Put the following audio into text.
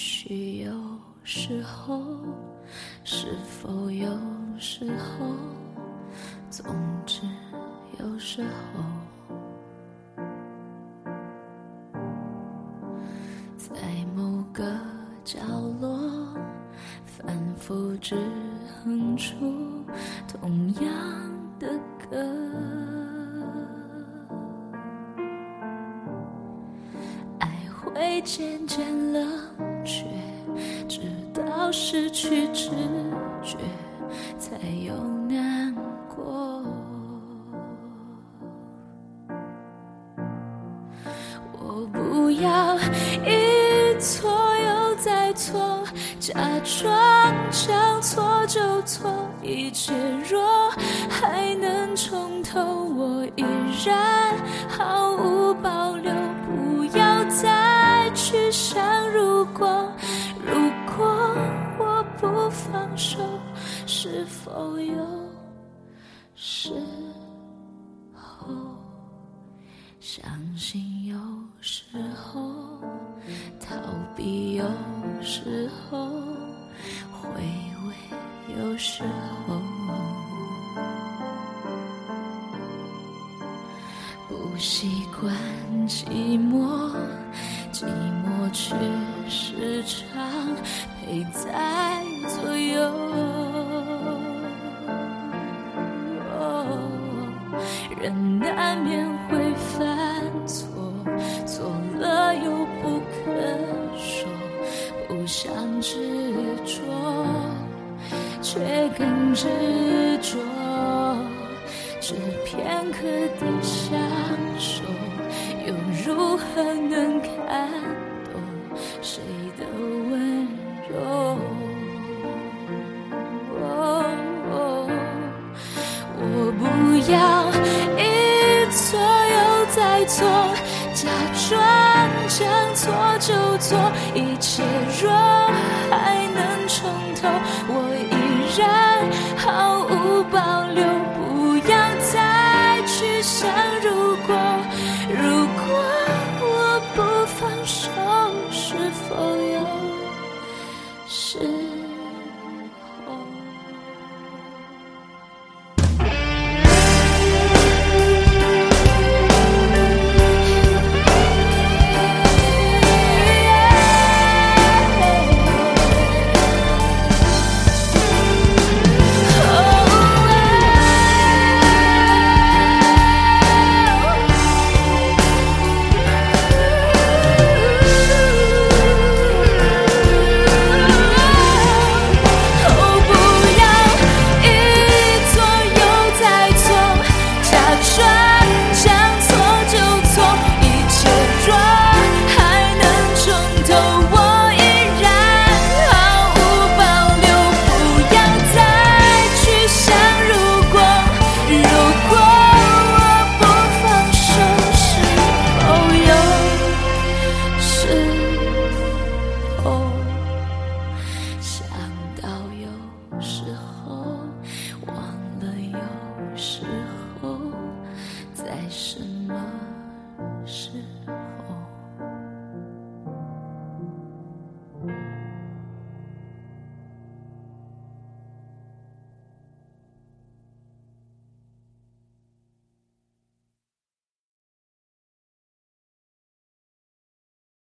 也许有时候，是否有时候，总之有时候，在某个角落，反复只哼出同样的歌。爱会渐渐冷却，直到失去知觉，才有难过。我不要一错又再错，假装想错就错，一切若还能重头，我依然好放手，是否有时候？相信有时候，逃避有时候，回味有时候，不习惯寂寞，寂寞却时常陪在左右。人难免会犯错，错了又不肯说，不想执着，却更执着，只片刻的相守，又如何能看懂谁的温柔？我不要一错又再错，假装将错就错，一切若是？